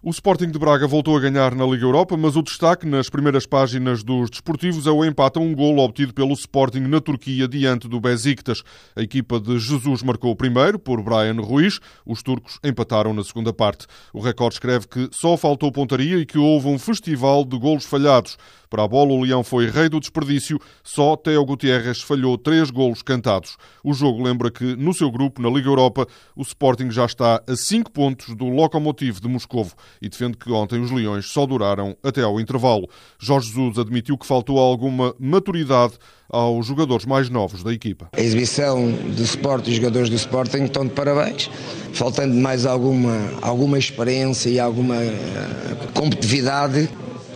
O Sporting de Braga voltou a ganhar na Liga Europa, mas o destaque nas primeiras páginas dos desportivos é o empate a um golo obtido pelo Sporting na Turquia diante do Besiktas. A equipa de Jesus marcou o primeiro por Brian Ruiz. Os turcos empataram na segunda parte. O recorde escreve que só faltou pontaria e que houve um festival de golos falhados. Para a bola, o Leão foi rei do desperdício. Só Teo Gutierrez falhou três golos cantados. O jogo lembra que, no seu grupo, na Liga Europa, o Sporting já está a cinco pontos do Lokomotiv de Moscovo e defende que ontem os Leões só duraram até ao intervalo. Jorge Jesus admitiu que faltou alguma maturidade aos jogadores mais novos da equipa. A exibição do Sporting, os jogadores do Sporting estão de parabéns, faltando mais alguma, alguma experiência e alguma uh, competitividade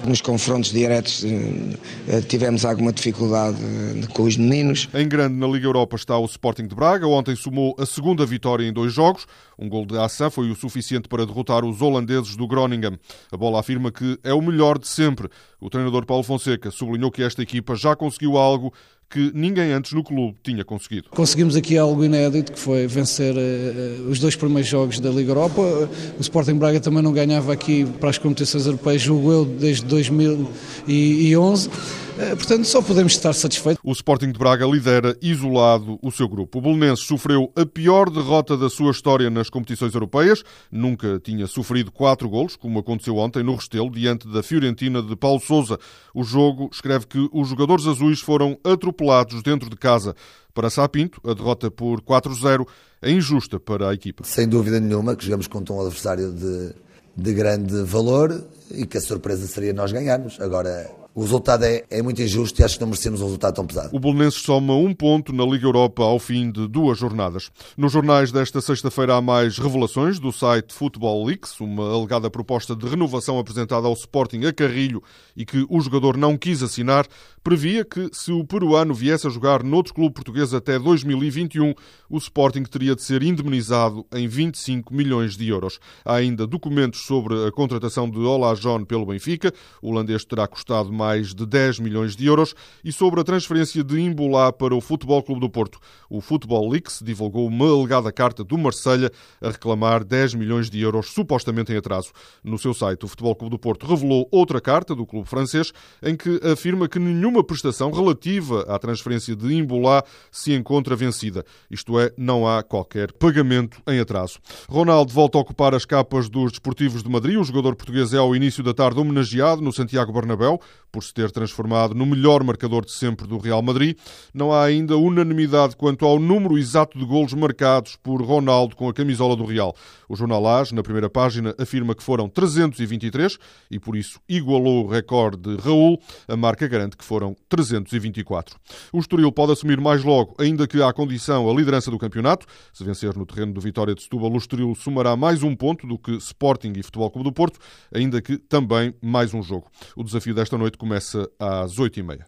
nos confrontos diretos eh, tivemos alguma dificuldade eh, com os meninos. Em grande na Liga Europa está o Sporting de Braga. Ontem somou a segunda vitória em dois jogos. Um gol de ação foi o suficiente para derrotar os holandeses do Groningen. A bola afirma que é o melhor de sempre. O treinador Paulo Fonseca sublinhou que esta equipa já conseguiu algo que ninguém antes no clube tinha conseguido. Conseguimos aqui algo inédito, que foi vencer uh, os dois primeiros jogos da Liga Europa. O Sporting Braga também não ganhava aqui para as competições europeias, julgo eu, desde 2011. Eh, portanto, só podemos estar satisfeitos. O Sporting de Braga lidera isolado o seu grupo. O Belenenses sofreu a pior derrota da sua história nas competições europeias. Nunca tinha sofrido quatro golos, como aconteceu ontem no Restelo, diante da Fiorentina de Paulo Sousa. O jogo escreve que os jogadores azuis foram atropelados dentro de casa. Para Sapinto, a derrota por 4-0 é injusta para a equipa. Sem dúvida nenhuma que jogamos contra um adversário de, de grande valor e que a surpresa seria nós ganharmos. Agora, o resultado é, é, muito injusto e acho que não merecemos um resultado tão pesado. O Bolonenses soma um ponto na Liga Europa ao fim de duas jornadas. Nos jornais desta sexta-feira há mais revelações do site Football Leaks, uma alegada proposta de renovação apresentada ao Sporting a Carrilho e que o jogador não quis assinar, previa que se o peruano viesse a jogar noutro clube português até 2021, o Sporting teria de ser indemnizado em 25 milhões de euros. Há ainda documentos sobre a contratação de Ola John pelo Benfica. O holandês terá custado mais de 10 milhões de euros e sobre a transferência de Imbolá para o Futebol Clube do Porto. O Futebol Leaks divulgou uma alegada carta do Marselha a reclamar 10 milhões de euros supostamente em atraso. No seu site, o Futebol Clube do Porto revelou outra carta do clube francês em que afirma que nenhuma prestação relativa à transferência de Imbolá se encontra vencida. Isto é, não há qualquer pagamento em atraso. Ronaldo volta a ocupar as capas dos desportivos de Madrid. O jogador português é ao início da tarde homenageado no Santiago Bernabéu por se ter transformado no melhor marcador de sempre do Real Madrid. Não há ainda unanimidade quanto ao número exato de golos marcados por Ronaldo com a camisola do Real. O jornal AS, na primeira página, afirma que foram 323 e por isso igualou o recorde de Raul. A marca garante que foram 324. O Estoril pode assumir mais logo, ainda que à condição a liderança do campeonato. Se vencer no terreno do Vitória de Setúbal, o Estoril somará mais um ponto do que Sporting e Futebol Clube do Porto, ainda que também mais um jogo. O desafio desta noite começa às 8h30.